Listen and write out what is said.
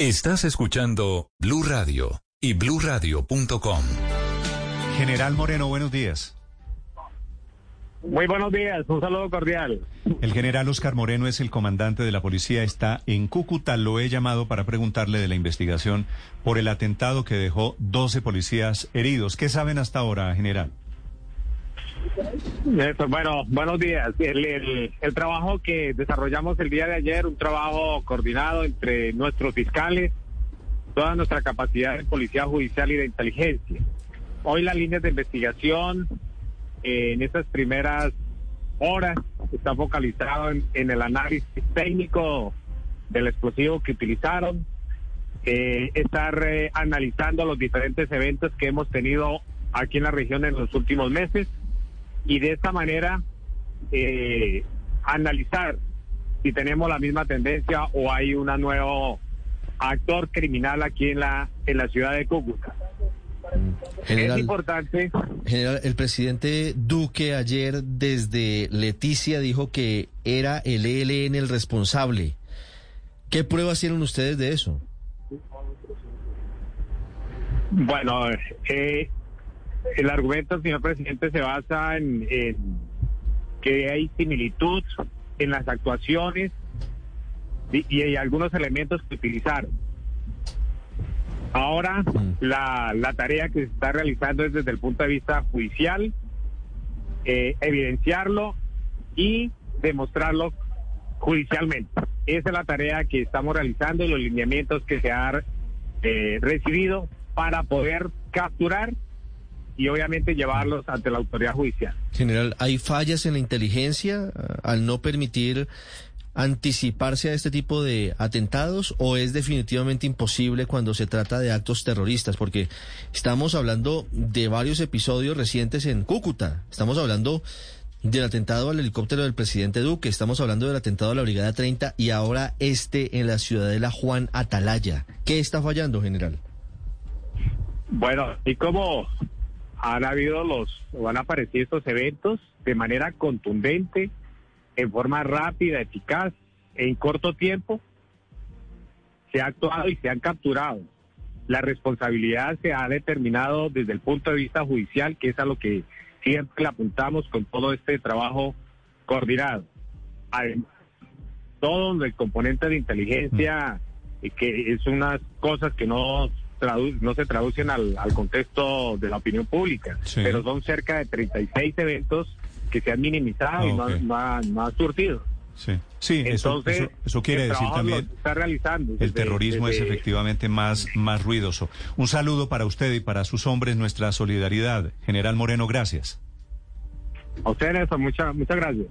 Estás escuchando Blue Radio y bluradio.com. General Moreno, buenos días. Muy buenos días, un saludo cordial. El general Oscar Moreno es el comandante de la policía, está en Cúcuta. Lo he llamado para preguntarle de la investigación por el atentado que dejó 12 policías heridos. ¿Qué saben hasta ahora, general? Bueno, buenos días. El, el, trabajo que desarrollamos el día de ayer, un trabajo coordinado entre nuestros fiscales, toda nuestra capacidad de policía judicial y de inteligencia. Hoy las líneas de investigación eh, en estas primeras horas está focalizado en, el análisis técnico del explosivo que utilizaron, eh, estar eh, analizando los diferentes eventos que hemos tenido aquí en la región en los últimos meses y de esta manera eh, analizar si tenemos la misma tendencia o hay un nuevo actor criminal aquí en la en la ciudad de Cúcuta. es importante. General, el presidente Duque ayer desde Leticia dijo que era el ELN el responsable. ¿Qué pruebas tienen ustedes de eso? Bueno, eh, el argumento, señor presidente, se basa en, que hay similitud en las actuaciones y, hay algunos elementos que utilizaron. Ahora, mm. la, la, tarea que se está realizando es desde el punto de vista judicial, eh, evidenciarlo y demostrarlo judicialmente. Esa es la tarea que estamos realizando y los lineamientos que se han eh, recibido para poder capturar y obviamente llevarlos ante la autoridad judicial. General, ¿hay fallas en la inteligencia eh, al no permitir anticiparse a este tipo de atentados o es definitivamente imposible cuando se trata de actos terroristas? Porque estamos hablando de varios episodios recientes en Cúcuta, estamos hablando del atentado al helicóptero del presidente Duque, estamos hablando del atentado a la Brigada 30 y ahora este en la ciudadela Juan Atalaya. ¿Qué está fallando, general? Bueno, y como han habido los, o han aparecido estos eventos de manera contundente, en forma rápida, eficaz, en corto tiempo, se ha actuado y se han capturado. La responsabilidad se ha determinado desde el punto de vista judicial, que es a lo que siempre apuntamos con todo este trabajo coordinado. Además, todo el componente de inteligencia, mm. que es unas cosas que no no se traducen al, contexto de la opinión pública, pero son cerca de 36 eventos que se han minimizado y no, no, ha, surtido. Sí, sí eso, eso, quiere decir también está realizando el terrorismo es efectivamente más, más ruidoso. Un saludo para usted y para sus hombres, nuestra solidaridad. General Moreno, gracias. A ustedes, muchas, muchas gracias.